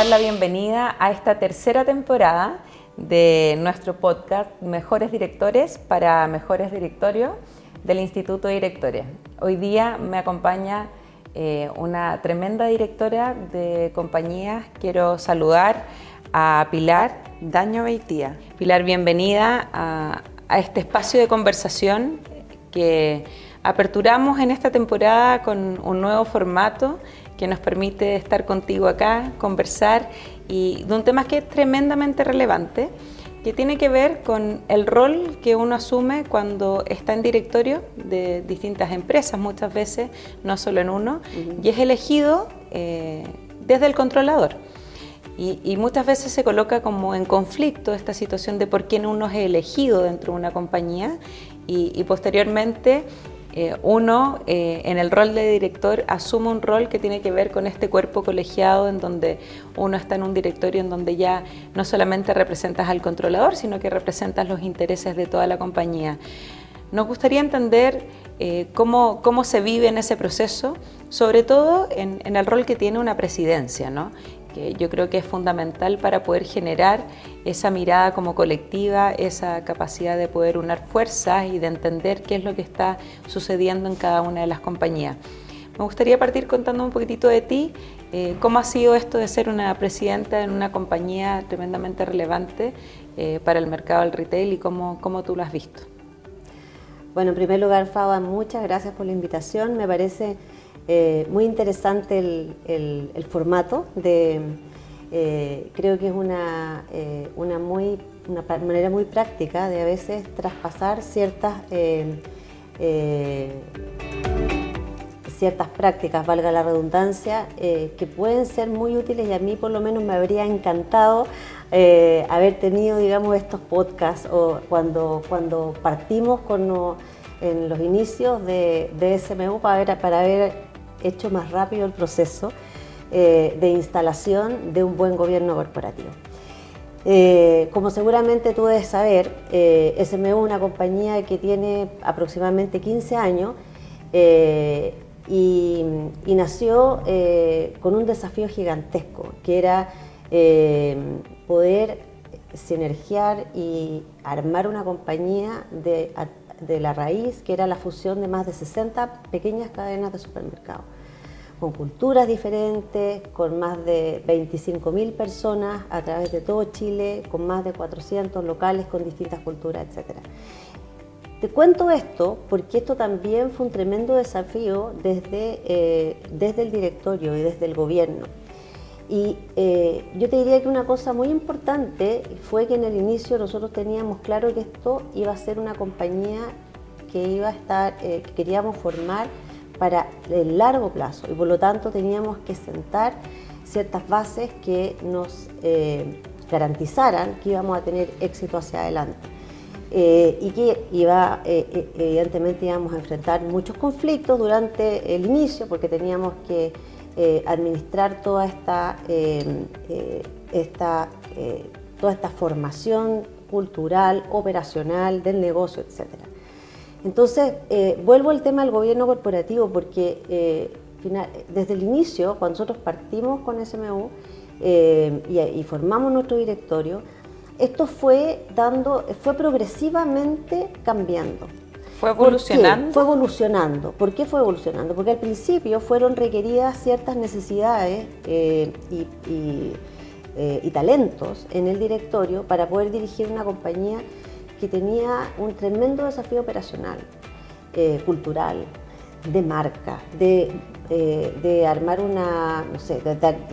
dar la bienvenida a esta tercera temporada de nuestro podcast Mejores Directores para Mejores Directorios del Instituto de Directores. Hoy día me acompaña eh, una tremenda directora de compañías. Quiero saludar a Pilar Daño Beitía. Pilar, bienvenida a, a este espacio de conversación que aperturamos en esta temporada con un nuevo formato que nos permite estar contigo acá, conversar y de un tema que es tremendamente relevante, que tiene que ver con el rol que uno asume cuando está en directorio de distintas empresas, muchas veces, no solo en uno, y es elegido eh, desde el controlador. Y, muchas veces se coloca como en conflicto esta situación de por quién uno es elegido dentro de una compañía y, y posteriormente eh, uno eh, en el rol de director asume un rol que tiene que ver con este cuerpo colegiado en donde uno está en un directorio en donde ya no solamente representas al controlador, sino que representas los intereses de toda la compañía. Nos gustaría entender eh, cómo, cómo, se vive en ese proceso, sobre todo en, en el rol que tiene una presidencia, ¿no? Que yo creo que es fundamental para poder generar esa mirada como colectiva, esa capacidad de poder unir fuerzas y de entender qué es lo que está sucediendo en cada una de las compañías. Me gustaría partir contando un poquitito de ti, eh, cómo ha sido esto de ser una presidenta en una compañía tremendamente relevante eh, para el mercado del retail y cómo, cómo tú lo has visto. Bueno, en primer lugar, Faba, muchas gracias por la invitación. Me parece eh, muy interesante el, formato, de, eh, creo que es una, eh, una, muy, una manera muy práctica de a veces traspasar ciertas, ciertas prácticas, valga la redundancia, que pueden ser muy útiles y a mí por lo menos me habría encantado haber tenido, digamos, estos podcasts o cuando, cuando partimos con... en los inicios de, de SMU para ver, para ver hecho más rápido el proceso eh, de instalación de un buen gobierno corporativo. Eh, como seguramente tú debes saber, eh, SMU es una compañía que tiene aproximadamente 15 años y, nació con un desafío gigantesco, que era poder sinergiar y armar una compañía de de la raíz, que era la fusión de más de 60 pequeñas cadenas de supermercados, con culturas diferentes, con más de 25.000 personas a través de todo Chile, con más de 400 locales con distintas culturas, etc. Te cuento esto porque esto también fue un tremendo desafío desde, eh, desde el directorio y desde el gobierno. Y eh, yo te diría que una cosa muy importante fue que en el inicio nosotros teníamos claro que esto iba a ser una compañía que iba a estar, eh, que queríamos formar para el largo plazo y por lo tanto teníamos que sentar ciertas bases que nos eh, garantizaran que íbamos a tener éxito hacia adelante. y que iba, evidentemente íbamos a enfrentar muchos conflictos durante el inicio porque teníamos que eh, administrar toda esta, eh, eh, esta toda esta formación cultural, operacional, del negocio, etc. Entonces, vuelvo al tema del gobierno corporativo porque desde el inicio, cuando nosotros partimos con SMU y, formamos nuestro directorio, esto fue dando, fue progresivamente cambiando. ¿Fue evolucionando? Fue evolucionando. ¿Por qué fue evolucionando? Porque al principio fueron requeridas ciertas necesidades eh, eh, y, talentos en el directorio para poder dirigir una compañía que tenía un tremendo desafío operacional, eh, cultural, de marca, de, de armar una, no sé,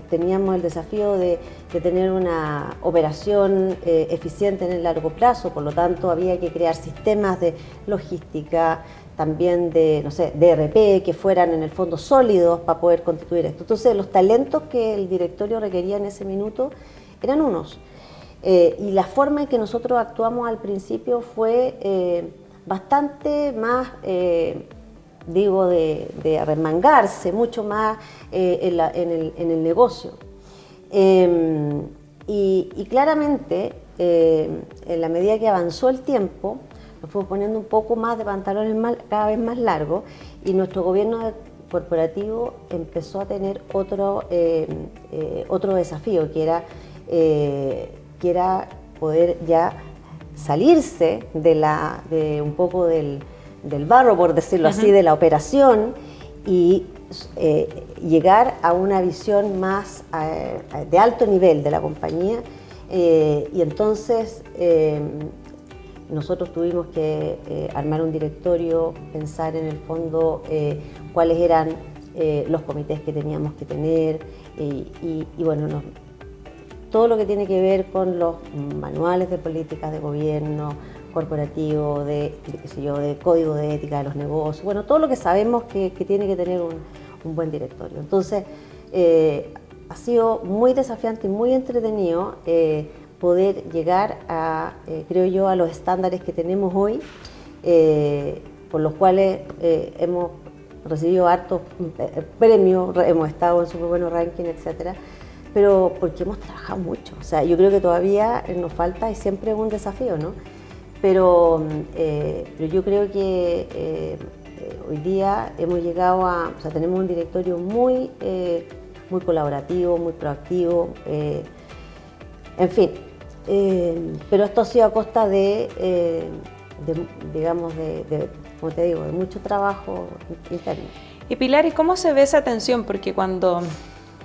teníamos el desafío de, tener una operación eh, eficiente en el largo plazo, por lo tanto había que crear sistemas de logística, también de, no sé, de ERP, que fueran en el fondo sólidos para poder constituir esto. Entonces los talentos que el directorio requería en ese minuto eran unos. Eh, y la forma en que nosotros actuamos al principio fue eh, bastante más digo, de, de arremangarse mucho más eh, en, el, negocio. Em, y, claramente, em, en la medida que avanzó el tiempo, nos fuimos poniendo un poco más de pantalones cada vez más largos y nuestro gobierno corporativo empezó a tener otro, eh, eh, otro desafío, que era, que era poder ya salirse de, la, de un poco del, barro, por decirlo así, de la operación y llegar a una visión más de alto nivel de la compañía. y entonces nosotros tuvimos que eh, armar un directorio, pensar en el fondo eh, cuáles eran eh, los comités que teníamos que tener y, bueno, todo lo que tiene que ver con los manuales de políticas de gobierno, corporativo, de, yo, de código de ética de los negocios, bueno, todo lo que sabemos que, tiene que tener un, buen directorio. Entonces, ha sido muy desafiante y muy entretenido poder llegar a, eh, creo yo, a los estándares que tenemos hoy, eh, por los cuales eh, hemos recibido hartos premios, hemos estado en súper buenos rankings, etcétera, pero porque hemos trabajado mucho. O sea, yo creo que todavía nos falta y siempre un desafío, ¿no? Pero, pero yo creo que hoy día hemos llegado a, o sea, tenemos un directorio muy, muy colaborativo, muy proactivo. en fin, eh, pero esto ha sido a costa de, eh, digamos, de, como te digo, de mucho trabajo interno. Y Pilar, ¿y cómo se ve esa tensión? Porque cuando,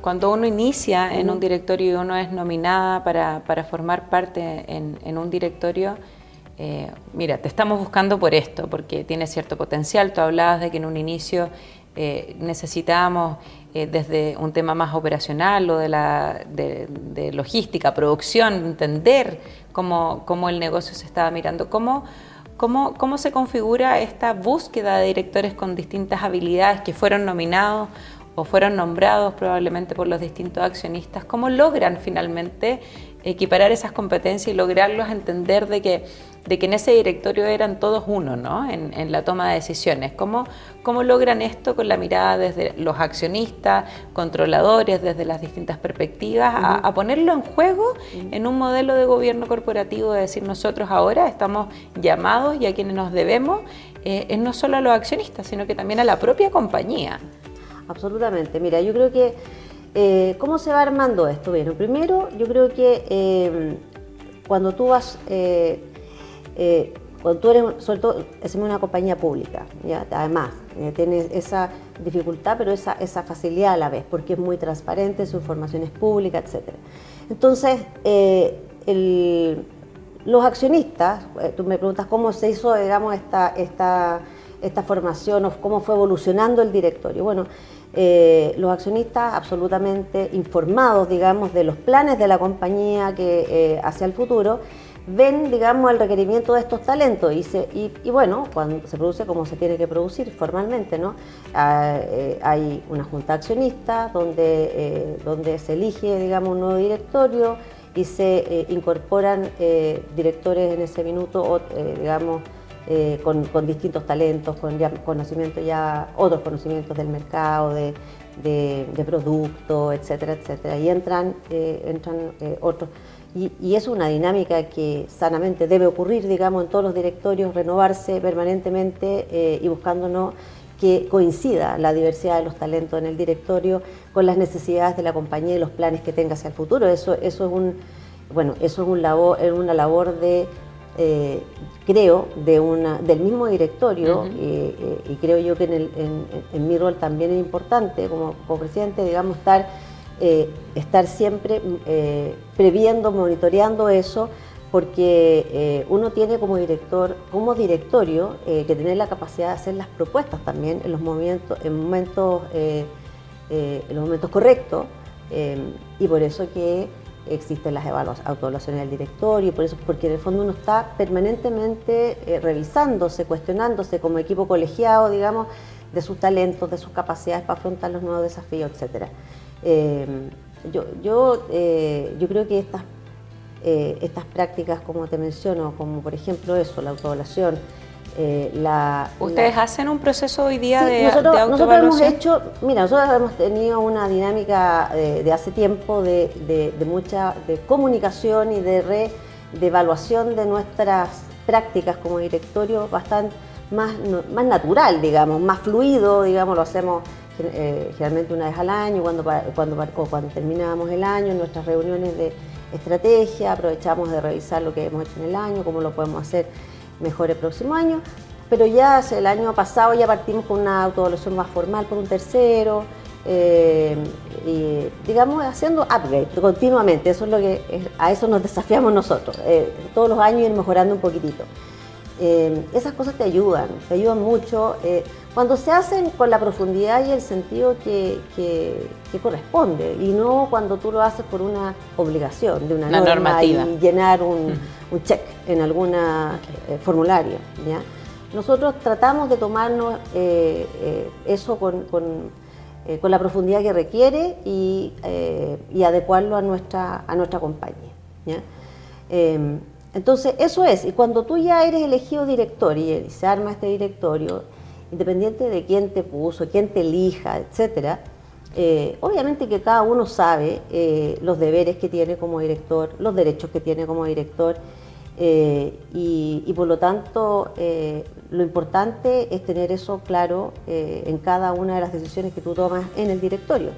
cuando uno inicia en un directorio y uno es nominada para, para formar parte en, en un directorio, eh, mira, te estamos buscando por esto, porque tiene cierto potencial. Tú hablabas de que en un inicio eh, necesitábamos eh, desde un tema más operacional o de, la, de, logística, producción, entender cómo, cómo, el negocio se estaba mirando, cómo, cómo, cómo se configura esta búsqueda de directores con distintas habilidades que fueron nominados o fueron nombrados probablemente por los distintos accionistas, cómo logran finalmente equiparar esas competencias y lograrlos entender de que de que en ese directorio eran todos uno, ¿no? En, la toma de decisiones. ¿Cómo, ¿Cómo logran esto con la mirada desde los accionistas, controladores, desde las distintas perspectivas, a, ponerlo en juego en un modelo de gobierno corporativo, de decir nosotros ahora estamos llamados y a quienes nos debemos, eh, es no solo a los accionistas, sino que también a la propia compañía? Absolutamente. Mira, yo creo que, eh, ¿cómo se va armando esto? Bueno, primero, yo creo que eh, cuando tú vas eh, cuando tú eres, sobre todo, es una compañía pública, además, eh, tienes esa dificultad, pero esa, esa facilidad a la vez, porque es muy transparente, su información es pública, etc. Entonces, eh, los accionistas, tú me preguntas cómo se hizo, digamos, esta, esta, esta formación o cómo fue evolucionando el directorio. Bueno, los accionistas absolutamente informados, digamos, de los planes de la compañía que hacia el futuro, ven, digamos, el requerimiento de estos talentos y, y, bueno, cuando se produce como se tiene que producir formalmente, ¿no? Ah, eh, hay una junta accionista donde, eh, donde se elige, digamos, un nuevo directorio y se eh, incorporan directores en ese minuto, digamos, con, distintos talentos, con ya conocimientos ya, otros conocimientos del mercado, de, de, producto, etcétera, etcétera. Y entran, entran otros y, es una dinámica que sanamente debe ocurrir, digamos, en todos los directorios, renovarse permanentemente eh, y buscándonos que coincida la diversidad de los talentos en el directorio con las necesidades de la compañía y los planes que tenga hacia el futuro. Eso, eso es un, bueno, eso es, un labor, es una labor de, eh, creo, de una, del mismo directorio eh, y creo yo que en, el, en, mi rol también es importante como, como presidente, digamos, estar eh, estar siempre eh, previendo, monitoreando eso, porque eh, uno tiene como director, como directorio, que tener la capacidad de hacer las propuestas también en los momentos, en momentos, en los momentos correctos, y por eso que existen las autoevaluaciones del directorio, por eso, porque en el fondo uno está permanentemente revisándose, cuestionándose como equipo colegiado, digamos, de sus talentos, de sus capacidades para afrontar los nuevos desafíos, etcétera. Eh, yo, yo, eh, yo creo que estas, eh, estas prácticas, como te menciono, como por ejemplo eso, la autoevaluación, la, ¿Ustedes hacen un proceso hoy día de, nosotros, de nosotros hemos hecho, mira, nosotros hemos tenido una dinámica de, hace tiempo de, de, mucha de comunicación y de, re, de evaluación de nuestras prácticas como directorio bastante más, más natural, digamos, más fluido, digamos, lo hacemos eh, generalmente una vez al año, cuando, cuando, cuando terminábamos el año, nuestras reuniones de estrategia, aprovechamos de revisar lo que hemos hecho en el año, cómo lo podemos hacer mejor el próximo año, pero ya el año pasado ya partimos con una autoevaluación más formal por un tercero, eh, y digamos haciendo upgrade continuamente, eso es lo que a eso nos desafiamos nosotros, eh, todos los años ir mejorando un poquitito. Eh, esas cosas te ayudan, te ayudan mucho cuando se hacen con la profundidad y el sentido que, corresponde y no cuando tú lo haces por una obligación de una, norma y llenar un, check en algún formulario. Nosotros tratamos de tomarnos eso con eh, con la profundidad que requiere y, eh, adecuarlo a nuestra, a nuestra compañía. Em, entonces, eso es, y cuando tú ya eres elegido director y se arma este directorio, independiente de quién te puso, quién te elija, etcétera, eh, obviamente que cada uno sabe los deberes que tiene como director, los derechos que tiene como director, y, por lo tanto lo importante es tener eso claro eh, en cada una de las decisiones que tú tomas en el directorio.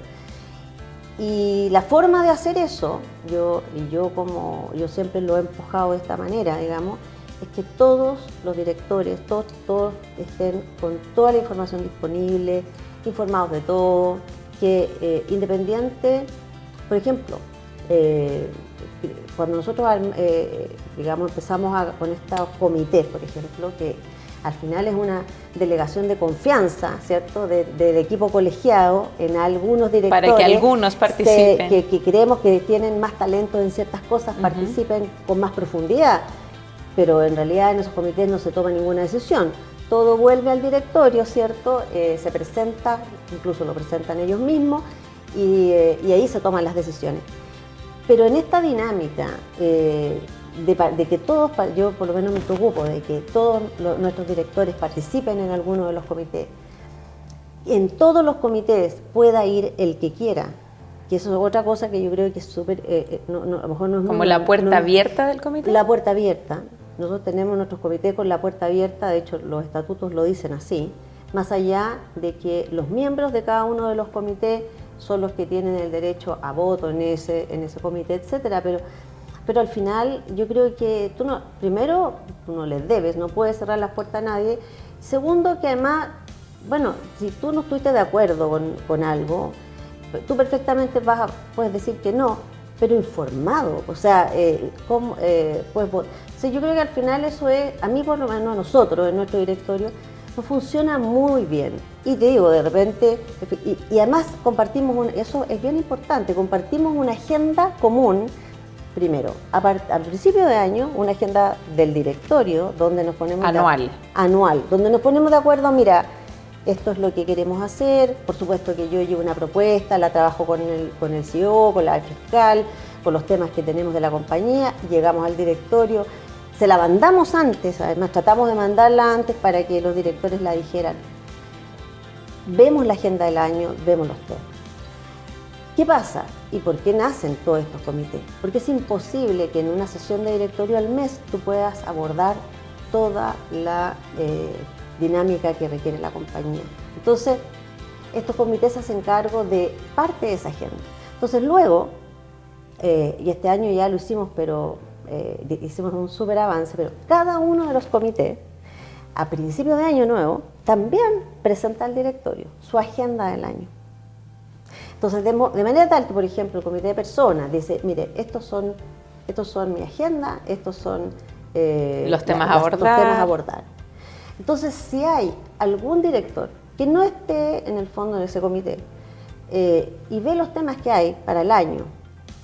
Y la forma de hacer eso, yo, y yo como yo siempre lo he empujado de esta manera, digamos, es que todos los directores, todos, todos estén con toda la información disponible, informados de todo, que eh, independiente, por ejemplo, eh, cuando nosotros digamos empezamos con estos comités, por ejemplo, que al final es una delegación de confianza, ¿cierto?, del equipo colegiado en algunos directores. Para que algunos participen. que, creemos que tienen más talento en ciertas cosas, participen con más profundidad, pero en realidad en esos comités no se toma ninguna decisión. Todo vuelve al directorio, ¿cierto? Eh, se presenta, incluso lo presentan ellos mismos, y, eh, ahí se toman las decisiones. Pero en esta dinámica, eh, de, que todos, yo por lo menos me preocupo de que todos nuestros directores participen en alguno de los comités. En todos los comités pueda ir el que quiera, que eso es otra cosa que yo creo que es súper, eh, eh, a lo mejor no es ¿Como la puerta abierta del comité? La puerta abierta. Nosotros tenemos nuestros comités con la puerta abierta, de hecho los estatutos lo dicen así, más allá de que los miembros de cada uno de los comités son los que tienen el derecho a voto en ese, en ese comité, etcétera, pero pero al final yo creo que tú no, primero, no les debes, no puedes cerrar las puertas a nadie. Segundo, que además, bueno, si tú no estuviste de acuerdo con, algo, tú perfectamente vas a, puedes decir que no, pero informado. O sea, eh, pues, yo creo que al final eso es, a mí por lo menos a nosotros, en nuestro directorio, no funciona muy bien. Y te digo, de repente, y, además compartimos, eso es bien importante, compartimos una agenda común primero, al principio de año, una agenda del directorio donde nos ponemos... Anual. anual, donde nos ponemos de acuerdo, mira, esto es lo que queremos hacer, por supuesto que yo llevo una propuesta, la trabajo con el, con el CEO, con la fiscal, con los temas que tenemos de la compañía, llegamos al directorio, se la mandamos antes, además tratamos de mandarla antes para que los directores la dijeran. Vemos la agenda del año, vemos los temas. ¿Qué pasa? ¿Y por qué nacen todos estos comités? Porque es imposible que en una sesión de directorio al mes tú puedas abordar toda la eh, dinámica que requiere la compañía. Entonces, estos comités hacen cargo de parte de esa agenda. Entonces, luego, eh, y este año ya lo hicimos, pero eh, hicimos un súper avance, pero cada uno de los comités, a principio de año nuevo, también presenta al directorio su agenda del año. Entonces, de, manera tal que, por ejemplo, el comité de personas dice, mire, estos son, estos son mi agenda, estos son eh, los, temas a abordar. Entonces, si hay algún director que no esté en el fondo de ese comité eh, y ve los temas que hay para el año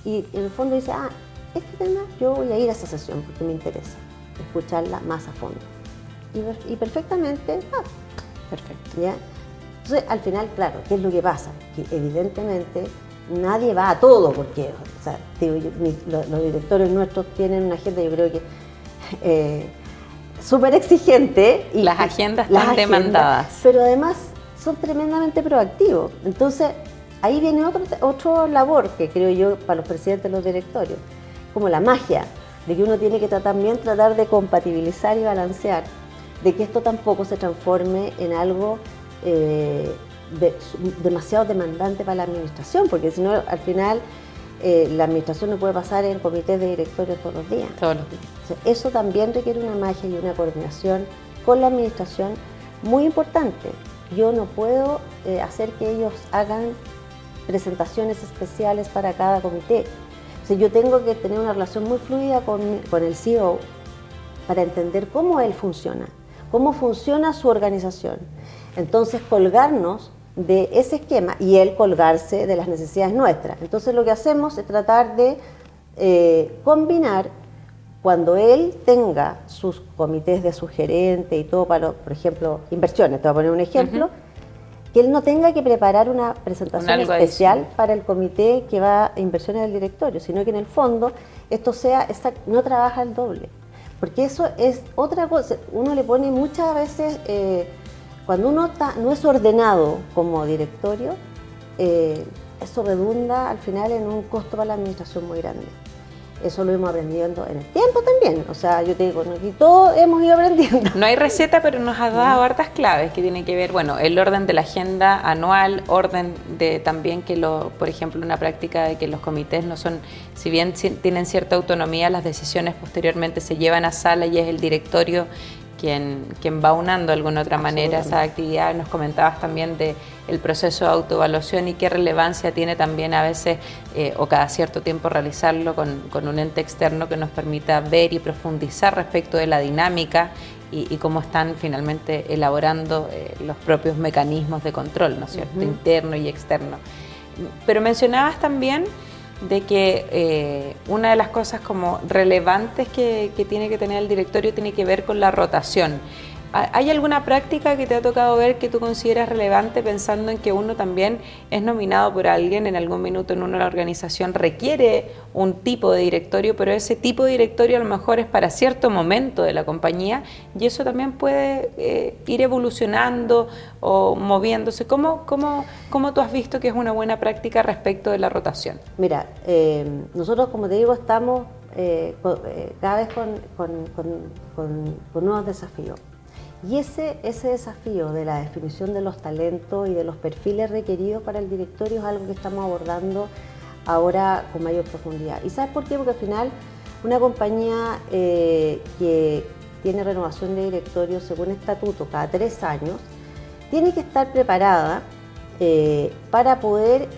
y en el fondo dice, ah, este tema yo voy a ir a esa sesión porque me interesa escucharla más a fondo. Y, perfectamente, ah, perfecto. ¿ya? Entonces, al final, claro, ¿qué es lo que pasa? Que evidentemente nadie va a todo, porque los, directores nuestros tienen una agenda, yo creo que eh, súper exigente. Y, las agendas están demandadas. Pero además son tremendamente proactivos. Entonces, ahí viene otro, otro labor que creo yo para los presidentes de los directorios, como la magia, de que uno tiene que también tratar de compatibilizar y balancear, de que esto tampoco se transforme en algo eh, demasiado demandante para la administración, porque si no, al final eh, la administración no puede pasar en comités de directorio todos los días. Todos los días. eso también requiere una magia y una coordinación con la administración muy importante. Yo no puedo eh, hacer que ellos hagan presentaciones especiales para cada comité. O yo tengo que tener una relación muy fluida con, con el CEO para entender cómo él funciona, cómo funciona su organización. Entonces, colgarnos de ese esquema y él colgarse de las necesidades nuestras. Entonces lo que hacemos es tratar de eh, combinar cuando él tenga sus comités de sugerente y todo para, por ejemplo, inversiones, te voy a poner un ejemplo, que él no tenga que preparar una presentación especial para el comité que va a inversiones del directorio, sino que en el fondo esto sea, no trabaja el doble. Porque eso es otra cosa, uno le pone muchas veces... Eh, cuando uno no es ordenado como directorio, eh, eso redunda al final en un costo para la administración muy grande. Eso lo hemos aprendiendo en el tiempo también. O sea, yo te digo, aquí todos hemos ido aprendiendo. No hay receta, pero nos ha dado hartas claves que tienen que ver, bueno, el orden de la agenda anual, orden de también que, lo, por ejemplo, una práctica de que los comités no son, si bien tienen cierta autonomía, las decisiones posteriormente se llevan a sala y es el directorio quien, quien va unando de alguna otra manera esa actividad. Nos comentabas también de el proceso de autoevaluación y qué relevancia tiene también a veces eh, o cada cierto tiempo realizarlo con, con, un ente externo que nos permita ver y profundizar respecto de la dinámica y, cómo están finalmente elaborando eh, los propios mecanismos de control, ¿no es cierto?, interno y externo. Pero mencionabas también de que eh, una de las cosas como relevantes que, tiene que tener el directorio tiene que ver con la rotación. ¿Hay alguna práctica que te ha tocado ver que tú consideras relevante pensando en que uno también es nominado por alguien en algún minuto en una organización, requiere un tipo de directorio, pero ese tipo de directorio a lo mejor es para cierto momento de la compañía y eso también puede eh, ir evolucionando o moviéndose? ¿Cómo, cómo, ¿Cómo tú has visto que es una buena práctica respecto de la rotación? Mira, eh, nosotros como te digo estamos eh, cada vez con, con nuevos desafíos. Y ese, ese desafío de la definición de los talentos y de los perfiles requeridos para el directorio es algo que estamos abordando ahora con mayor profundidad. ¿Y sabes por qué? Porque al final una compañía eh, que tiene renovación de directorio según estatuto cada tres años, tiene que estar preparada eh, para poder,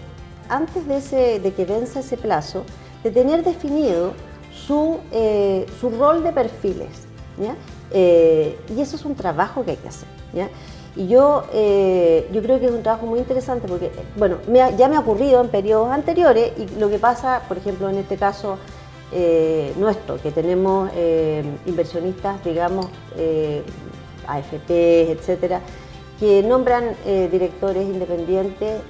antes de, ese, de que venza ese plazo, de tener definido su, eh, su rol de perfiles. ¿ya? Eh, y eso es un trabajo que hay que hacer. Y yo, eh, yo creo que es un trabajo muy interesante porque, bueno, ya me ha ocurrido en periodos anteriores y lo que pasa, por ejemplo, en este caso eh, nuestro, que tenemos inversionistas, digamos, AFP, etcétera, que nombran directores independientes,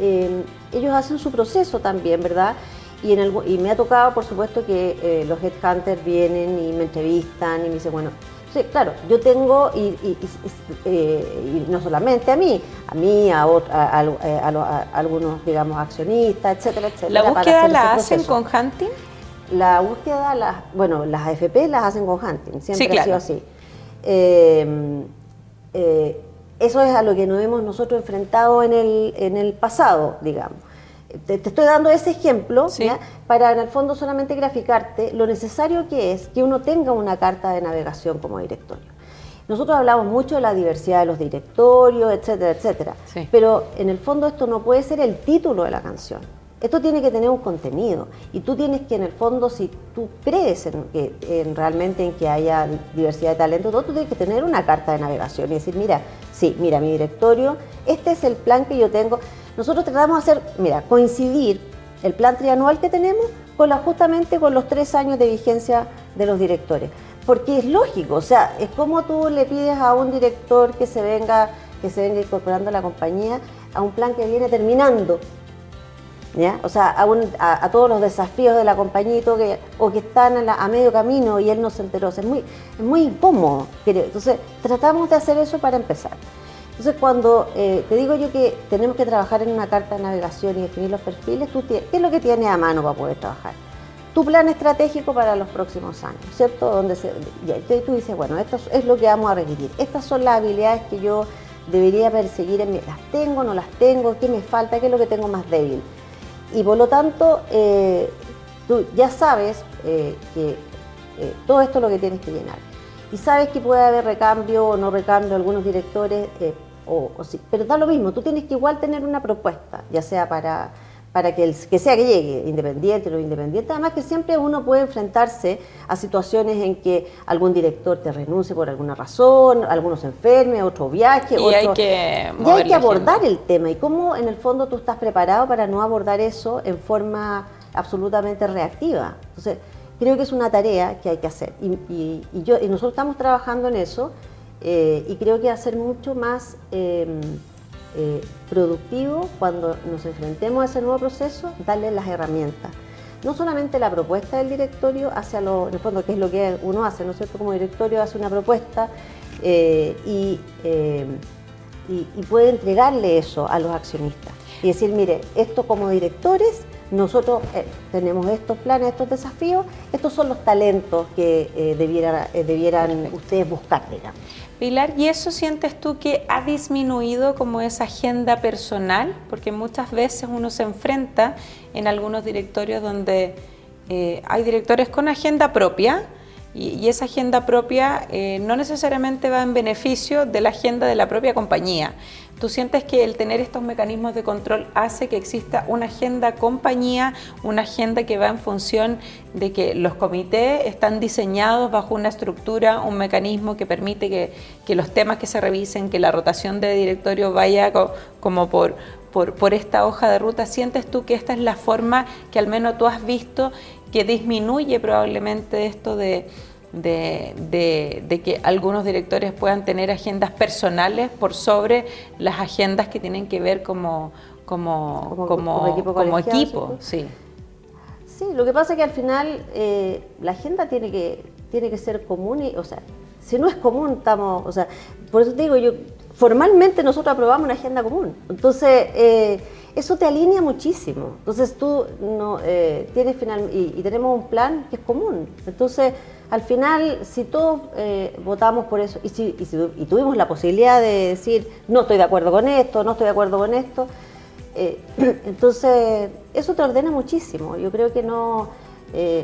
ellos hacen su proceso también, ¿verdad? Y, en y me ha tocado, por supuesto, que los headhunters vienen y me entrevistan y me dicen, bueno, Sí, claro, yo tengo, y, eh, no solamente a mí, a mí, a, eh, algunos, digamos, accionistas, etcétera, etcétera. ¿La búsqueda la hacen con Hunting? La búsqueda, la, bueno, las AFP las hacen con Hunting, siempre ha sido así. Em, eh, eso es a lo que nos hemos nosotros enfrentado en el, en el pasado, digamos. Te, estoy dando ese ejemplo para en el fondo solamente graficarte lo necesario que es que uno tenga una carta de navegación como directorio. Nosotros hablamos mucho de la diversidad de los directorios, etcétera, etcétera, pero en el fondo esto no puede ser el título de la canción. Esto tiene que tener un contenido y tú tienes que en el fondo, si tú crees en, que, realmente en que haya diversidad de talento, tú tienes que tener una carta de navegación y decir, mira, sí, mira, mi directorio, este es el plan que yo tengo. Nosotros tratamos de hacer, mira, coincidir el plan trianual que tenemos con justamente con los tres años de vigencia de los directores. Porque es lógico, o sea, es como tú le pides a un director que se venga, que se venga incorporando a la compañía a un plan que viene terminando. ¿Ya? O sea, a, todos los desafíos de la compañía que, o que están a, medio camino y él no se enteró. es, muy, es muy incómodo. Entonces, tratamos de hacer eso para empezar. Entonces, cuando eh, te digo yo que tenemos que trabajar en una carta de navegación y definir los perfiles, ¿qué es lo que tienes a mano para poder trabajar? Tu plan estratégico para los próximos años, ¿cierto? Donde se, tú dices, bueno, esto es lo que vamos a requerir. Estas son las habilidades que yo debería perseguir en mí, las tengo, no las tengo, qué me falta, qué es lo que tengo más débil. Y por lo tanto, eh, tú ya sabes eh, que todo esto es lo que tienes que llenar. Y sabes que puede haber recambio o no recambio algunos directores, o, sí, pero da lo mismo, tú tienes que igual tener una propuesta, ya sea para para que, el, que sea que llegue, independiente o no independiente. Además que siempre uno puede enfrentarse a situaciones en que algún director te renuncie por alguna razón, algunos enferme, otro viaje, y hay que, y hay que abordar el tema. Y cómo en el fondo tú estás preparado para no abordar eso en forma absolutamente reactiva. Entonces, creo que es una tarea que hay que hacer. Y, yo, y nosotros estamos trabajando en eso eh, y creo que va a ser mucho más... Em, eh, productivo cuando nos enfrentemos a ese nuevo proceso, darle las herramientas. No solamente la propuesta del directorio hacia lo, en el fondo, que es lo que uno hace, ¿no es cierto? Como directorio hace una propuesta eh, eh, y, y, puede entregarle eso a los accionistas. Y decir, mire, esto como directores, nosotros tenemos estos planes, estos desafíos, estos son los talentos que debieran ustedes buscar, digamos. Pilar, ¿y eso sientes tú que ha disminuido como esa agenda personal? Porque muchas veces uno se enfrenta en algunos directorios donde eh, hay directores con agenda propia y, esa agenda propia eh, no necesariamente va en beneficio de la agenda de la propia compañía. ¿Tú sientes que el tener estos mecanismos de control hace que exista una agenda compañía, una agenda que va en función de que los comités están diseñados bajo una estructura, un mecanismo que permite que, los temas que se revisen, que la rotación de directorio vaya como por, por, esta hoja de ruta? ¿Sientes tú que esta es la forma que al menos tú has visto que disminuye probablemente esto de de, que algunos directores puedan tener agendas personales por sobre las agendas que tienen que ver como, como, como, equipo. sí. sí, lo que pasa es que al final eh, la agenda tiene que, tiene que ser común y, o sea, si no es común, estamos, o sea, por eso te digo, yo, formalmente nosotros aprobamos una agenda común. Entonces, eh, eso te alinea muchísimo. Entonces tú no, eh, tienes final, y, tenemos un plan que es común. Entonces, al final, si todos eh, votamos por eso y, si, y, tuvimos la posibilidad de decir, no estoy de acuerdo con esto, no estoy de acuerdo con esto, eh, entonces eso te ordena muchísimo. Yo creo que no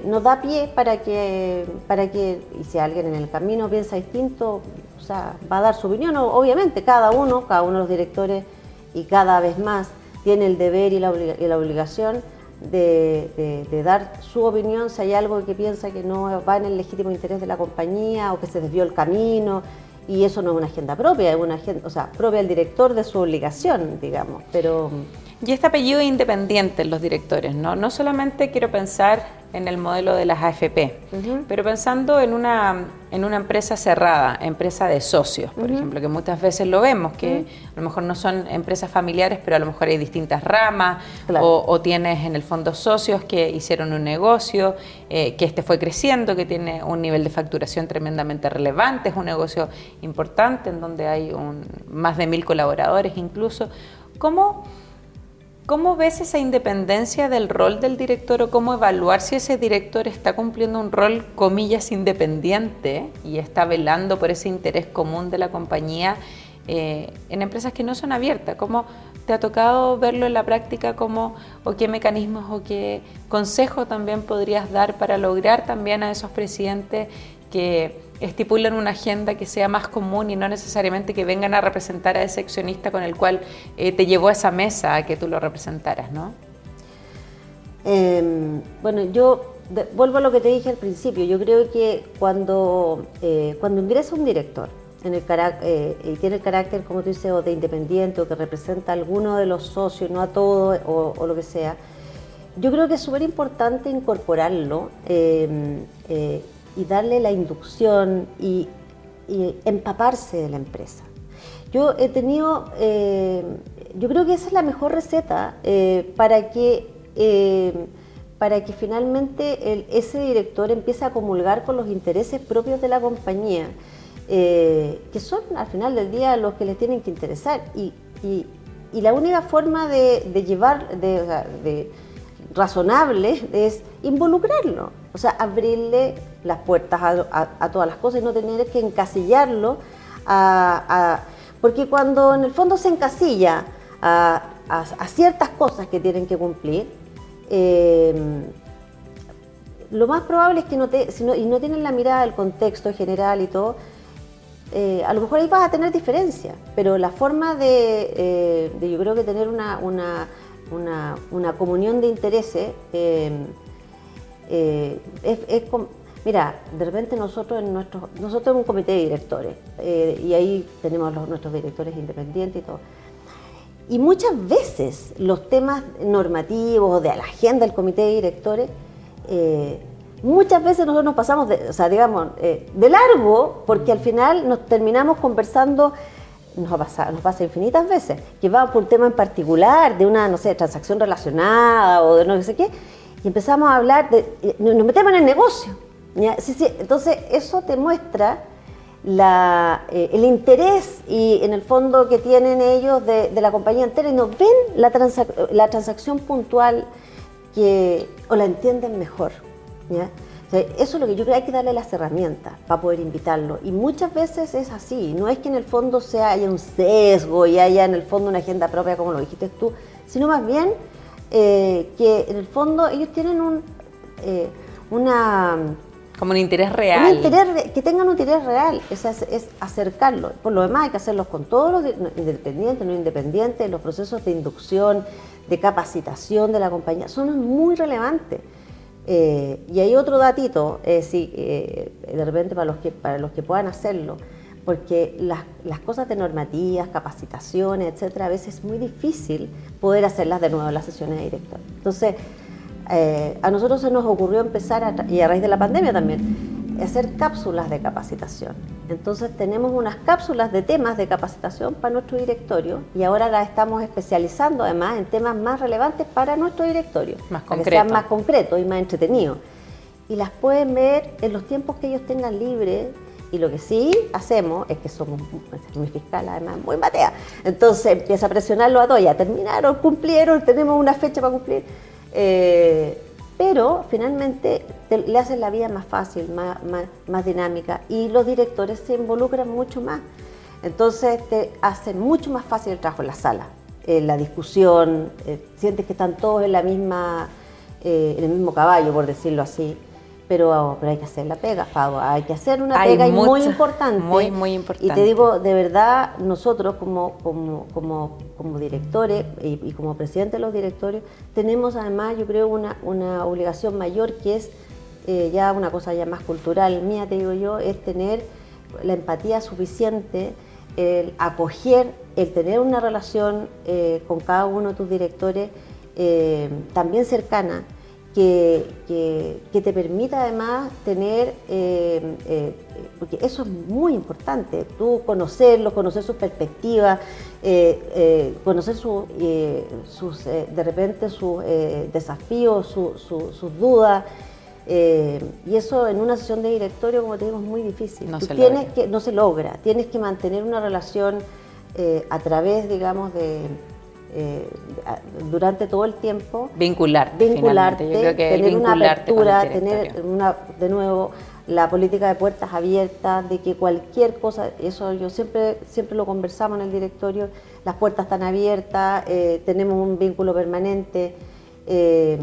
nos da pie para que, para que, y si alguien en el camino piensa distinto, o sea, va a dar su opinión, obviamente, cada uno, cada uno de los directores y cada vez más tiene el deber y la, obligación de, dar su opinión si hay algo que piensa que no va en el legítimo interés de la compañía o que se desvió el camino. Y eso no es una agenda propia, es una agenda, o sea, propia del director de su obligación, digamos. Pero y este apellido es independiente en los directores, ¿no? No solamente quiero pensar en el modelo de las AFP, pero pensando en una, en una empresa cerrada, empresa de socios, por ejemplo, que muchas veces lo vemos, que a lo mejor no son empresas familiares, pero a lo mejor hay distintas ramas, o, tienes en el fondo socios que hicieron un negocio, eh, que este fue creciendo, que tiene un nivel de facturación tremendamente relevante, es un negocio importante en donde hay un, más de mil colaboradores incluso. ¿Cómo ¿Cómo ves esa independencia del rol del director o cómo evaluar si ese director está cumpliendo un rol, comillas, independiente y está velando por ese interés común de la compañía eh, en empresas que no son abiertas? ¿Cómo te ha tocado verlo en la práctica? ¿Cómo, ¿O qué mecanismos o qué consejo también podrías dar para lograr también a esos presidentes que estipulan una agenda que sea más común y no necesariamente que vengan a representar a ese accionista con el cual eh, te llevó a esa mesa a que tú lo representaras, ¿no? Em, bueno, yo vuelvo a lo que te dije al principio. Yo creo que cuando, eh, cuando ingresa un director eh, y tiene el carácter, como tú dices, de independiente o que representa a alguno de los socios, no a todos o, lo que sea, yo creo que es súper importante incorporarlo em, y darle la inducción y, empaparse de la empresa. Yo he tenido, eh, yo creo que esa es la mejor receta eh, para que eh, para que finalmente ese director empiece a comulgar con los intereses propios de la compañía, que son al final del día los que le tienen que interesar. Y, la única forma de, llevar, de razonable es involucrarlo, o sea, abrirle las puertas a, todas las cosas y no tener que encasillarlo a, Porque cuando en el fondo se encasilla a, ciertas cosas que tienen que cumplir, eh, lo más probable es que no, te, si no, y no tienen la mirada del contexto general y todo, eh, a lo mejor ahí vas a tener diferencia, pero la forma de, de yo creo que tener una, una, comunión de intereses es, es, Mira, de repente nosotros en nuestro, nosotros un comité de directores eh, y ahí tenemos nuestros directores independientes y todo. Y muchas veces los temas normativos de la agenda del comité de directores, eh, muchas veces nosotros nos pasamos, o sea, digamos, eh, de largo, porque al final nos terminamos conversando, nos pasa, nos pasa infinitas veces, que va por un tema en particular, de una, no sé, transacción relacionada o de no sé qué, y empezamos a hablar, de, nos metemos en el negocio. Sí, sí. Entonces, eso te muestra eh, el interés y en el fondo que tienen ellos de, la compañía entera y nos ven la, la, transacción puntual que, o la entienden mejor. Eso es lo que yo creo que hay que darle las herramientas para poder invitarlo. Y muchas veces es así. No es que en el fondo sea, haya un sesgo y haya en el fondo una agenda propia, como lo dijiste tú, sino más bien eh, que en el fondo ellos tienen un, eh, una como un interés real. que tengan un interés real, es, es, acercarlo. Por lo demás hay que hacerlos con todos los independientes, no independientes, los procesos de inducción, de capacitación de la compañía, son muy relevantes. Eh, y hay otro datito, eh, sí, de repente para los, que, para los que puedan hacerlo, porque las, las, cosas de normativas, capacitaciones, etcétera, a veces es muy difícil poder hacerlas de nuevo en las sesiones de director. Entonces, eh, a nosotros se nos ocurrió empezar, y a raíz de la pandemia también, hacer cápsulas de capacitación. Entonces tenemos unas cápsulas de temas de capacitación para nuestro directorio y ahora las estamos especializando además en temas más relevantes para nuestro directorio, más para que sean más concretos y más entretenidos. Y las pueden ver en los tiempos que ellos tengan libres y lo que sí hacemos es que somos muy fiscal, además, muy matea. Entonces empieza a presionarlo a todos, ya terminaron, cumplieron, tenemos una fecha para cumplir. Eh, pero finalmente le hacen la vida más fácil, más, más, dinámica y los directores se involucran mucho más. Entonces te hacen mucho más fácil el trabajo en la sala, en la discusión, eh, sientes que están todos en, la misma, eh, en el mismo caballo, por decirlo así pero, pero hay que hacer la pega, Fabo, hay que hacer una pega muy importante. Muy, muy importante. Y te digo, de verdad, nosotros como, como, como, como directores y, como presidente de los directorios, tenemos además, yo creo, una, una obligación mayor que es eh, ya una cosa ya más cultural mía, te digo yo, es tener la empatía suficiente, el acoger, el tener una relación eh, con cada uno de tus directores eh, también cercana que, que, te permita además tener, eh, eh, porque eso es muy importante, tú conocerlo, conocer sus perspectivas, eh, conocer sus, de repente sus desafíos, sus dudas. y eso en una sesión de directorio, como te digo, es muy difícil. No, se, tienes Que, no se logra. Tienes que mantener una relación a través, digamos, de, eh, durante todo el tiempo. Vincularte. Vincularte, tener una apertura, tener una, de nuevo la política de puertas abiertas, de que cualquier cosa, eso yo siempre, siempre lo conversamos en el directorio, las puertas están abiertas, eh, tenemos un vínculo permanente, eh,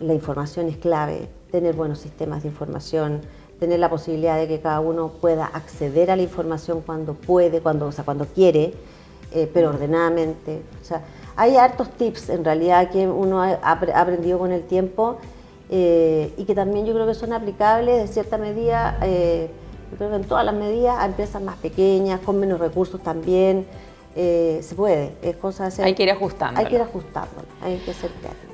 la información es clave, tener buenos sistemas de información, tener la posibilidad de que cada uno pueda acceder a la información cuando puede, cuando, o sea, cuando quiere. Eh, pero ordenadamente. O sea, hay hartos tips en realidad que uno ha aprendido con el tiempo eh, y que también yo creo que son aplicables de cierta medida, eh, yo creo que en todas las medidas, a empresas más pequeñas, con menos recursos también. se puede, es cosa de Hay que ir ajustando. Hay que ir ajustando, hay que ser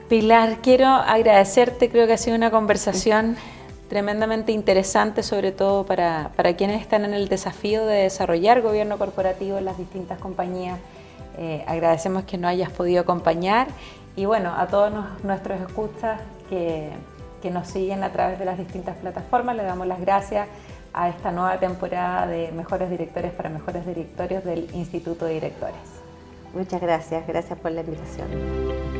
Pilar, quiero agradecerte, creo que ha sido una conversación tremendamente interesante, sobre todo para, para, quienes están en el desafío de desarrollar gobierno corporativo en las distintas compañías. Eh, agradecemos que nos hayas podido acompañar y bueno, a todos nuestros escuchas que, que nos siguen a través de las distintas plataformas, le damos las gracias a esta nueva temporada de Mejores Directores para Mejores Directorios del Instituto de Directores. Muchas gracias, gracias por la invitación.